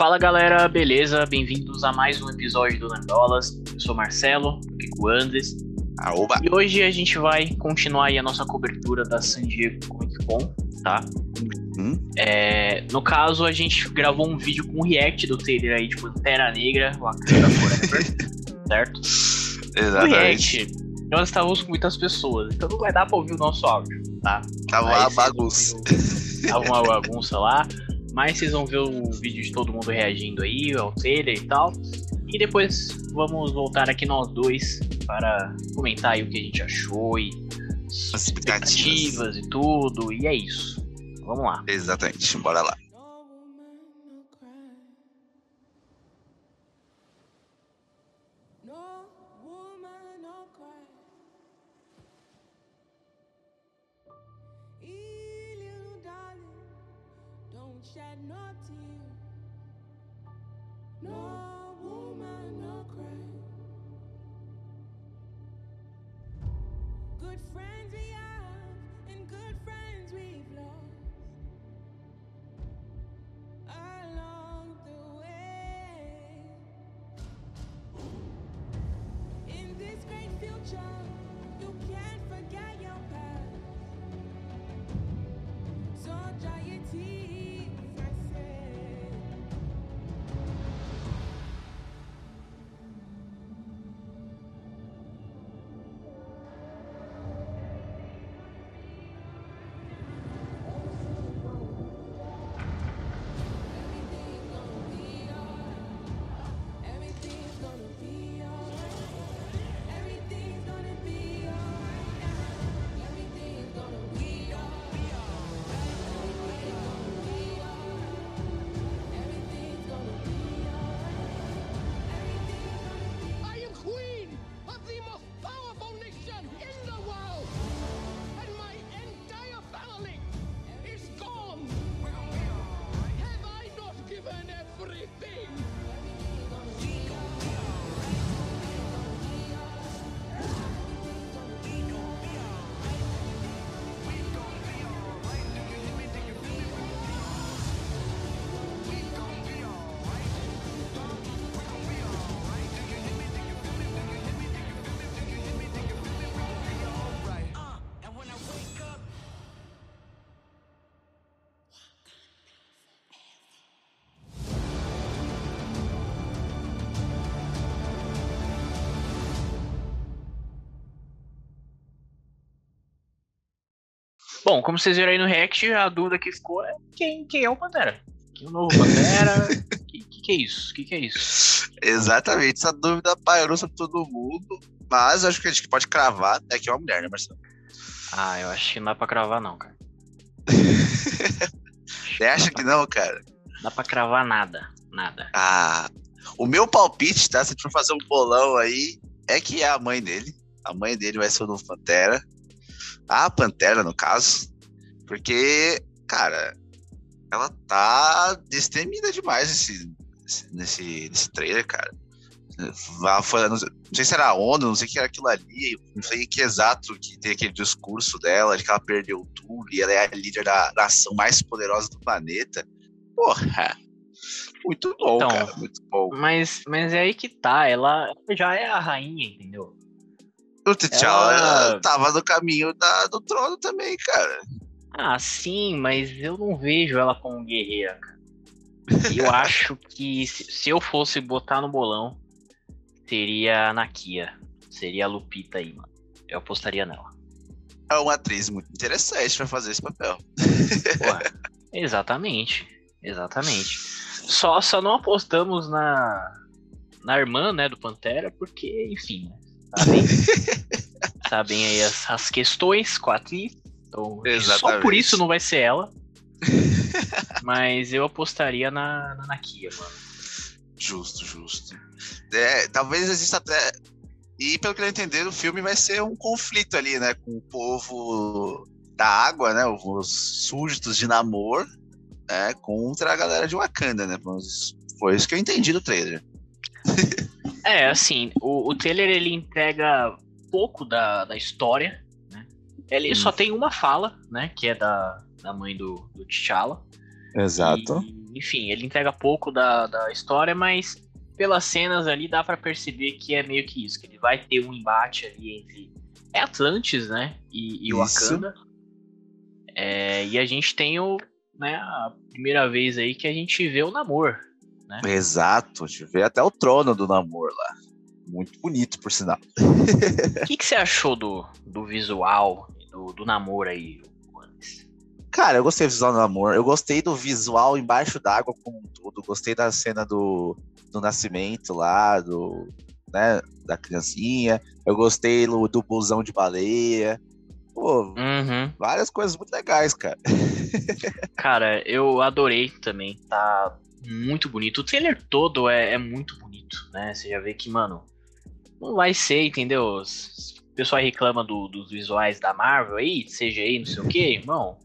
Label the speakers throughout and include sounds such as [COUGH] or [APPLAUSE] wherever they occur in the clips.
Speaker 1: Fala galera, beleza? Bem-vindos a mais um episódio do Nerdolas. Eu sou Marcelo, aqui com o Andres.
Speaker 2: Aoba.
Speaker 1: E hoje a gente vai continuar aí a nossa cobertura da San Diego Comic Con, tá?
Speaker 2: Hum?
Speaker 1: É, no caso, a gente gravou um vídeo com react do trailer aí de Pantera Negra, Wakanda Forever, [LAUGHS] certo?
Speaker 2: Exatamente.
Speaker 1: react, nós estávamos com muitas pessoas, então não vai dar pra ouvir o nosso áudio, tá?
Speaker 2: Tava uma bagunça.
Speaker 1: o- Tava uma bagunça lá. Mas vocês vão ver o vídeo de todo mundo reagindo aí ao trailer e tal. E depois vamos voltar aqui nós dois para comentar aí o que a gente achou e as
Speaker 2: As expectativas.
Speaker 1: expectativas e tudo. E é isso. Vamos lá.
Speaker 2: Exatamente, bora lá.
Speaker 3: Don't shed no tear. No woman, no cry. Good friends we have,
Speaker 1: Bom, como vocês viram aí no React, a dúvida que ficou é quem, quem é o Pantera? Quem é o novo Pantera? [LAUGHS] que, que que é isso? Que que é isso?
Speaker 2: Exatamente, essa dúvida pairou sobre todo mundo. Mas acho que a gente pode cravar é que é uma mulher, né, Marcelo?
Speaker 1: Ah, eu acho que não dá pra cravar não, cara. [LAUGHS]
Speaker 2: Você acha que não, cara?
Speaker 1: Não dá pra cravar nada. Nada.
Speaker 2: Ah, o meu palpite, tá? Se a gente for fazer um bolão aí, é que é a mãe dele. A mãe dele vai ser o novo Pantera. A Pantera, no caso. Porque, cara, ela tá destemida demais nesse, nesse, nesse trailer, cara. Foi- não sei não sei se era a ONU, não sei o que era aquilo ali, não sei que exato que tem aquele discurso dela, de que ela perdeu tudo e ela é a líder da nação mais poderosa do planeta. Porra! Muito bom,
Speaker 1: Então,
Speaker 2: cara, muito bom.
Speaker 1: Mas, mas é aí que tá, ela já é a rainha, entendeu?
Speaker 2: O T'Challa
Speaker 1: ela-
Speaker 2: tava no caminho da- do trono também, cara.
Speaker 1: Ah, sim, mas eu não vejo ela como guerreira, cara. Eu [LAUGHS] acho que se, se eu fosse botar no bolão, seria a Nakia. Seria a Lupita aí, mano. Eu apostaria nela.
Speaker 2: É uma atriz muito interessante pra fazer esse papel.
Speaker 1: Porra, exatamente. Exatamente. Só, só não apostamos na, na irmã, né, do Pantera, porque, enfim, né, sabem, [LAUGHS] sabem aí as, as questões com a atriz. Então, só por isso não vai ser ela. [LAUGHS] Mas eu apostaria na, na Nakia, mano.
Speaker 2: Justo, justo. É, talvez exista até. E pelo que eu entendi, o filme vai ser um conflito ali, né? Com o povo da água, né? Os súditos de Namor, né? Contra a galera de Wakanda, né? Foi isso que eu entendi do trailer. [LAUGHS]
Speaker 1: É, assim, o, o trailer ele entrega pouco da, da história, né? Ele
Speaker 2: Hum.
Speaker 1: só tem uma fala, né? Que é da, da mãe do, do T'Challa.
Speaker 2: Exato.
Speaker 1: E enfim, ele entrega pouco da, da história, mas pelas cenas ali dá pra perceber que é meio que isso, que ele vai ter um embate ali entre é Atlantis, né, e, e. Wakanda. É, e a gente tem o, né, a primeira vez aí que a gente vê o Namor.
Speaker 2: Exato, a gente vê até o trono do Namor lá. Muito bonito, por sinal.
Speaker 1: O que, que você achou do, do visual do, do Namor aí?
Speaker 2: Cara, eu gostei do visual do Namor. Eu gostei do visual embaixo d'água como um todo. Gostei da cena do, do nascimento lá, do, né, da criancinha. Eu gostei do, do busão de baleia. Pô,
Speaker 1: Uhum.
Speaker 2: várias coisas muito legais, cara. [LAUGHS]
Speaker 1: Cara, eu adorei também. Tá muito bonito. O trailer todo é, é muito bonito, né? Você já vê que, mano, não vai ser, entendeu? O pessoal reclama do- dos visuais da Marvel aí, CGI, não sei o que, irmão.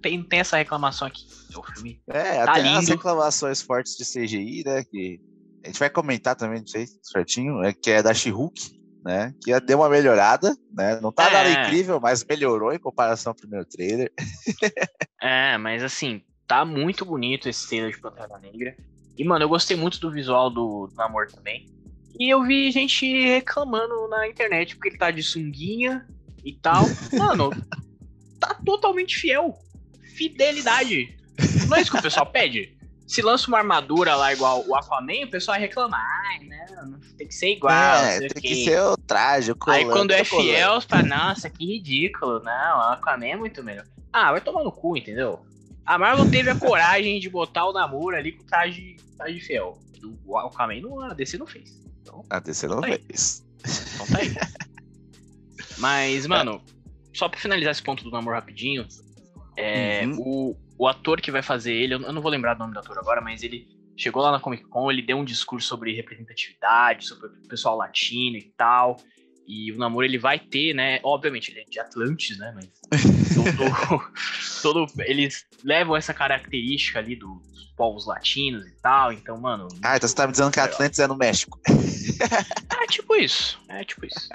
Speaker 1: Tem, tem essa reclamação aqui. O filme
Speaker 2: É,
Speaker 1: Tá
Speaker 2: até as
Speaker 1: lindo.
Speaker 2: reclamações fortes de CGI, né? Que a gente vai comentar também, não sei certinho, é que é da She-Hulk, né? Que deu uma melhorada, né? Não tá
Speaker 1: É.
Speaker 2: nada incrível, mas melhorou em comparação ao primeiro trailer.
Speaker 1: É, mas assim, tá muito bonito esse trailer de Pantera Negra. E, mano, eu gostei muito do visual do, do Namor também. E eu vi gente reclamando na internet porque ele tá de sunguinha e tal. [LAUGHS] Mano, tá totalmente fiel. Fidelidade. Não é isso que o pessoal pede? Se lança uma armadura lá igual o Aquaman, o pessoal vai reclamar. Ai, não, tem que ser igual.
Speaker 2: é, tem
Speaker 1: quê."
Speaker 2: que ser o traje, o
Speaker 1: Aí
Speaker 2: colante,
Speaker 1: quando é fiel, você fala, nossa, que ridículo. Não, o Aquaman é muito melhor. Ah, vai tomar no cu, entendeu? A Marvel teve a coragem de botar o namoro ali com traje, traje fiel. O Aquaman não, a DC não fez. Então,
Speaker 2: A DC não
Speaker 1: Aí.
Speaker 2: fez.
Speaker 1: então tá aí. [LAUGHS] Mas, mano, só pra finalizar esse ponto do namoro rapidinho, é,
Speaker 2: Uhum.
Speaker 1: o, o ator que vai fazer ele, eu não vou lembrar o nome do ator agora, mas ele chegou lá na Comic Con, ele deu um discurso sobre representatividade, sobre o pessoal latino e tal. E o namoro ele vai ter, né? Obviamente, ele é de Atlantis, né? Mas [LAUGHS] todo, todo- eles levam essa característica ali do- dos povos latinos e tal. Então, mano.
Speaker 2: Ah, então você tá me dizendo que
Speaker 1: legal.
Speaker 2: Atlantis é no México.
Speaker 1: É tipo isso. É tipo isso.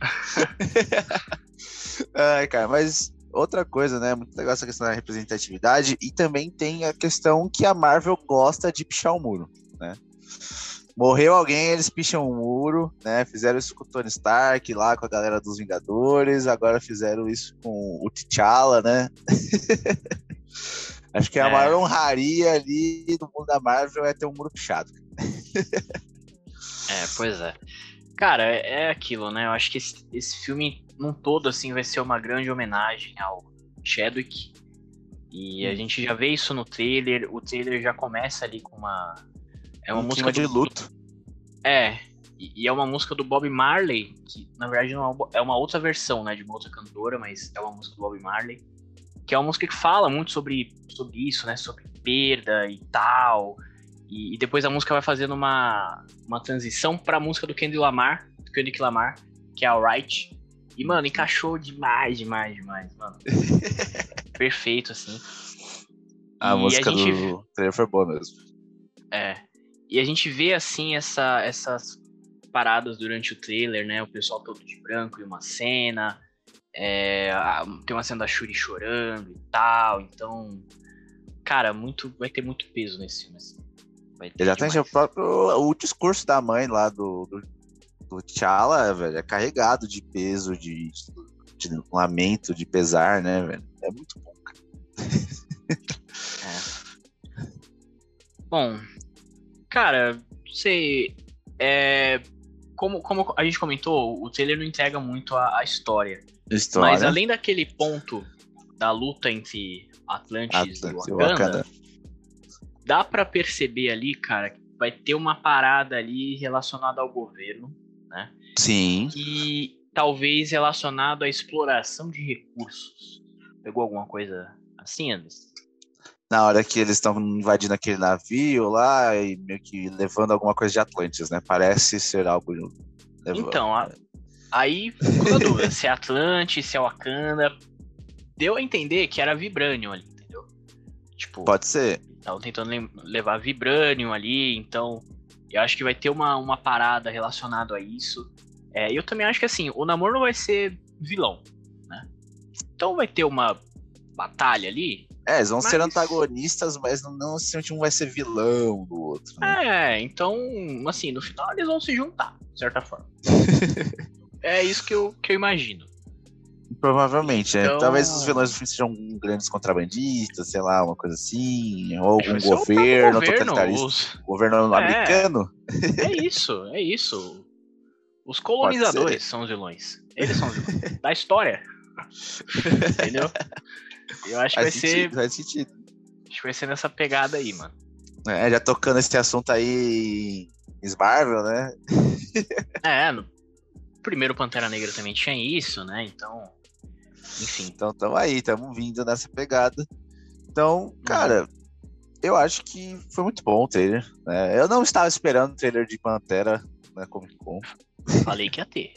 Speaker 1: [LAUGHS]
Speaker 2: Ai, cara, mas outra coisa, né? Muito legal essa questão da representatividade. E também tem a questão que a Marvel gosta de pichar o muro, né? Morreu alguém, eles picham o muro, né? Fizeram isso com o Tony Stark lá, com a galera dos Vingadores, agora fizeram isso com o T'Challa, né? [LAUGHS] Acho que a
Speaker 1: É.
Speaker 2: maior honraria ali no mundo da Marvel é ter um muro pichado.
Speaker 1: É, pois é. Cara, é é aquilo, né? Eu acho que esse, esse filme, num todo, assim, vai ser uma grande homenagem ao Chadwick. E a
Speaker 2: Hum.
Speaker 1: gente já vê isso no trailer. O trailer já começa ali com uma. É uma
Speaker 2: um
Speaker 1: música
Speaker 2: de
Speaker 1: do-
Speaker 2: luto.
Speaker 1: É. E, e é uma música do Bob Marley, que na verdade não é uma, é uma outra versão, né? De uma outra cantora, mas é uma música do Bob Marley. Que é uma música que fala muito sobre, sobre isso, né? Sobre perda e tal. E, e depois a música vai fazendo uma, uma transição pra música do Kendrick Lamar, do Kendrick Lamar, que é Alright. E, mano, encaixou demais, demais, demais, mano. [LAUGHS] Perfeito, assim.
Speaker 2: A
Speaker 1: E
Speaker 2: música
Speaker 1: gente
Speaker 2: do trailer foi boa mesmo.
Speaker 1: É. E a gente vê assim essa, essas paradas durante o trailer, né? O pessoal todo de branco e uma cena. é, tem uma cena da Shuri chorando e tal. Então, cara, muito, vai ter muito peso nesse filme. Assim.
Speaker 2: Exatamente, o próprio o discurso da mãe lá do, do, do T'Challa, velho, é carregado de peso, de, de lamento, de pesar, né, velho? É muito bom, cara. [LAUGHS]
Speaker 1: Bom, cara, você. É, como, como a gente comentou, o trailer não entrega muito a, a história.
Speaker 2: História.
Speaker 1: Mas além daquele ponto da luta entre Atlantis,
Speaker 2: Atlantis
Speaker 1: e Wakanda,
Speaker 2: Wakanda.
Speaker 1: dá pra perceber ali, cara, que vai ter uma parada ali relacionada ao governo,
Speaker 2: Sim.
Speaker 1: e talvez relacionado à exploração de recursos. Pegou alguma coisa assim, Anderson?
Speaker 2: Na hora que eles estão invadindo aquele navio lá e meio que levando alguma coisa de Atlantis, né? Parece ser algo. levando-
Speaker 1: Então, a- aí ficou a dúvida se é Atlantis, se é Wakanda. Deu a entender que era Vibranium ali, entendeu? Tipo,
Speaker 2: Pode ser.
Speaker 1: Estavam tentando levar Vibranium ali, então eu acho que vai ter uma, uma parada relacionada a isso. É, e eu também acho que assim, o Namor não vai ser vilão, né? Então vai ter uma batalha ali.
Speaker 2: É, eles vão ser
Speaker 1: Mas-
Speaker 2: antagonistas, mas não, não necessariamente um vai ser vilão do outro. Né?
Speaker 1: É, então, assim, no final eles vão se juntar, de certa forma. [LAUGHS] é isso que eu, que eu imagino.
Speaker 2: Provavelmente, né?
Speaker 1: Então-
Speaker 2: Talvez os vilões do filme sejam grandes contrabandistas, sei lá, uma coisa assim. Ou algum
Speaker 1: ser o próprio
Speaker 2: governo,
Speaker 1: governo,
Speaker 2: totalitarista.
Speaker 1: os-
Speaker 2: Governo
Speaker 1: É.
Speaker 2: americano.
Speaker 1: É isso, é isso. Os colonizadores são os vilões. Eles são os vilões. [LAUGHS] da história. Entendeu? Eu acho que vai
Speaker 2: Faz
Speaker 1: ser.
Speaker 2: sentido, faz sentido.
Speaker 1: Acho que vai ser nessa pegada aí, mano.
Speaker 2: É, já tocando esse assunto aí em Marvel, né?
Speaker 1: É, no primeiro Pantera Negra também tinha isso, né? Então. Enfim.
Speaker 2: Então tamo aí, tamo vindo nessa pegada. Então, cara, eu acho que foi muito bom o trailer. né? Eu não estava esperando o trailer de Pantera na Comic Con.
Speaker 1: Falei que ia ter.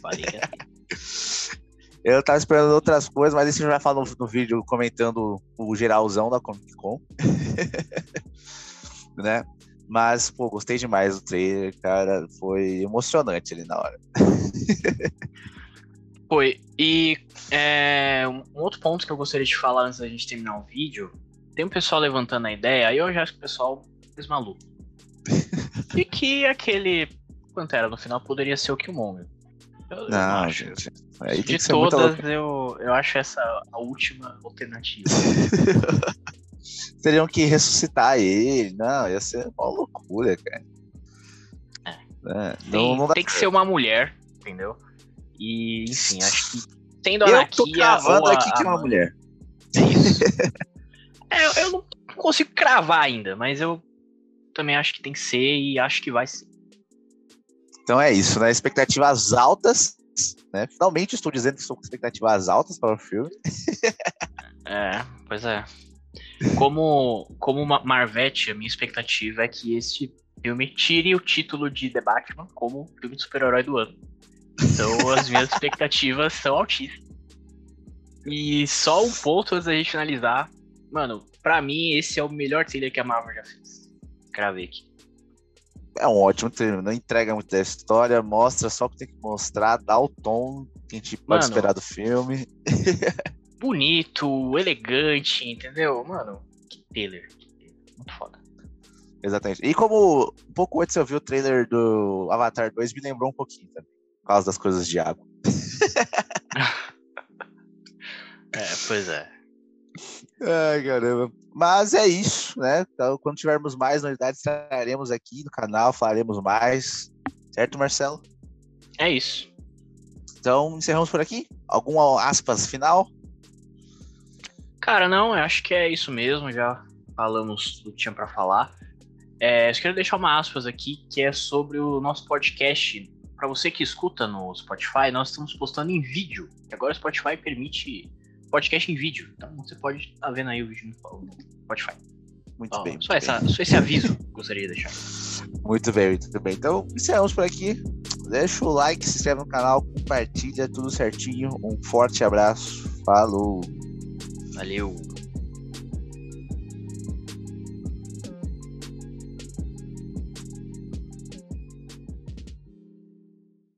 Speaker 1: Falei que ia ter. [LAUGHS]
Speaker 2: Eu tava esperando outras coisas, mas isso a gente vai falar no, no vídeo comentando o geralzão da Comic Con. [LAUGHS] né? Mas, pô, gostei demais do trailer, cara. Foi emocionante ali na hora. [LAUGHS]
Speaker 1: Foi. E é, um outro ponto que eu gostaria de falar antes da gente terminar o vídeo. Tem um pessoal levantando a ideia, aí eu já acho que o pessoal fez maluco. [LAUGHS] e que aquele Pantera no final poderia ser o Killmonger. Eu, eu
Speaker 2: Não,
Speaker 1: acho.
Speaker 2: gente. Aí tem
Speaker 1: De todas, eu, eu acho essa a última alternativa. [LAUGHS]
Speaker 2: Teriam que ressuscitar ele. Não, ia ser uma loucura, cara.
Speaker 1: É.
Speaker 2: Né?
Speaker 1: Tem,
Speaker 2: Não, não dá
Speaker 1: tem que ser uma mulher, entendeu? E, enfim, acho que tendo a
Speaker 2: Eu tô cravando aqui que é uma mulher.
Speaker 1: É isso. É, eu- eu não consigo cravar ainda, mas eu também acho que tem que ser e acho que vai ser.
Speaker 2: Então é isso, né? Expectativas altas. Né? Finalmente estou dizendo que estou com expectativas altas para o filme.
Speaker 1: É, pois é. Como, como Marvete, a minha expectativa é que este filme tire o título de The Batman como filme de super-herói do ano. Então as minhas [LAUGHS] expectativas são altíssimas. E só um ponto antes da gente finalizar. Mano, pra mim esse é o melhor trailer que a Marvel já fez. Cravei aqui.
Speaker 2: É um ótimo trailer, não entrega muito da história, mostra só o que tem que mostrar, dá o tom que a gente pode
Speaker 1: Mano.
Speaker 2: esperar do filme. [LAUGHS]
Speaker 1: Bonito, elegante, entendeu? Mano, que trailer. que trailer. Muito foda.
Speaker 2: Exatamente. E como um pouco antes eu vi o trailer do Avatar 2, me lembrou um pouquinho também. Por causa das coisas de água. [LAUGHS]
Speaker 1: É, pois é.
Speaker 2: Ai, caramba. Mas é isso, né? Então, quando tivermos mais novidades, estaremos aqui no canal, falaremos mais. Certo, Marcelo?
Speaker 1: É isso.
Speaker 2: Então, encerramos por aqui. Algum aspas final?
Speaker 1: Cara, não, eu acho que é isso mesmo. Já falamos do que tinha pra falar. É, eu quero deixar uma aspas aqui que é sobre o nosso podcast. Pra você que escuta no Spotify, nós estamos postando em vídeo. Agora o Spotify permite podcast em vídeo. Então você pode estar vendo aí o vídeo no Spotify.
Speaker 2: Muito
Speaker 1: Ó,
Speaker 2: bem.
Speaker 1: só,
Speaker 2: muito
Speaker 1: essa,
Speaker 2: bem.
Speaker 1: só esse aviso que eu gostaria de deixar.
Speaker 2: Muito bem, muito bem. Então, encerramos por aqui. Deixa o like, se inscreve no canal, compartilha tudo certinho. Um forte abraço. Falou!
Speaker 1: Valeu!